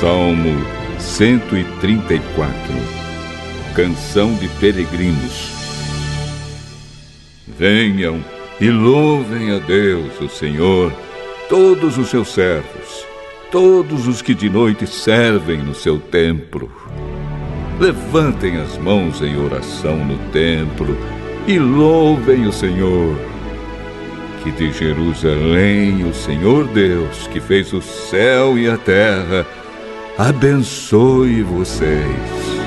Salmo 134 Canção de Peregrinos Venham e louvem a Deus, o Senhor, todos os seus servos, todos os que de noite servem no seu templo. Levantem as mãos em oração no templo e louvem o Senhor. Que de Jerusalém o Senhor Deus, que fez o céu e a terra, abençoe vocês.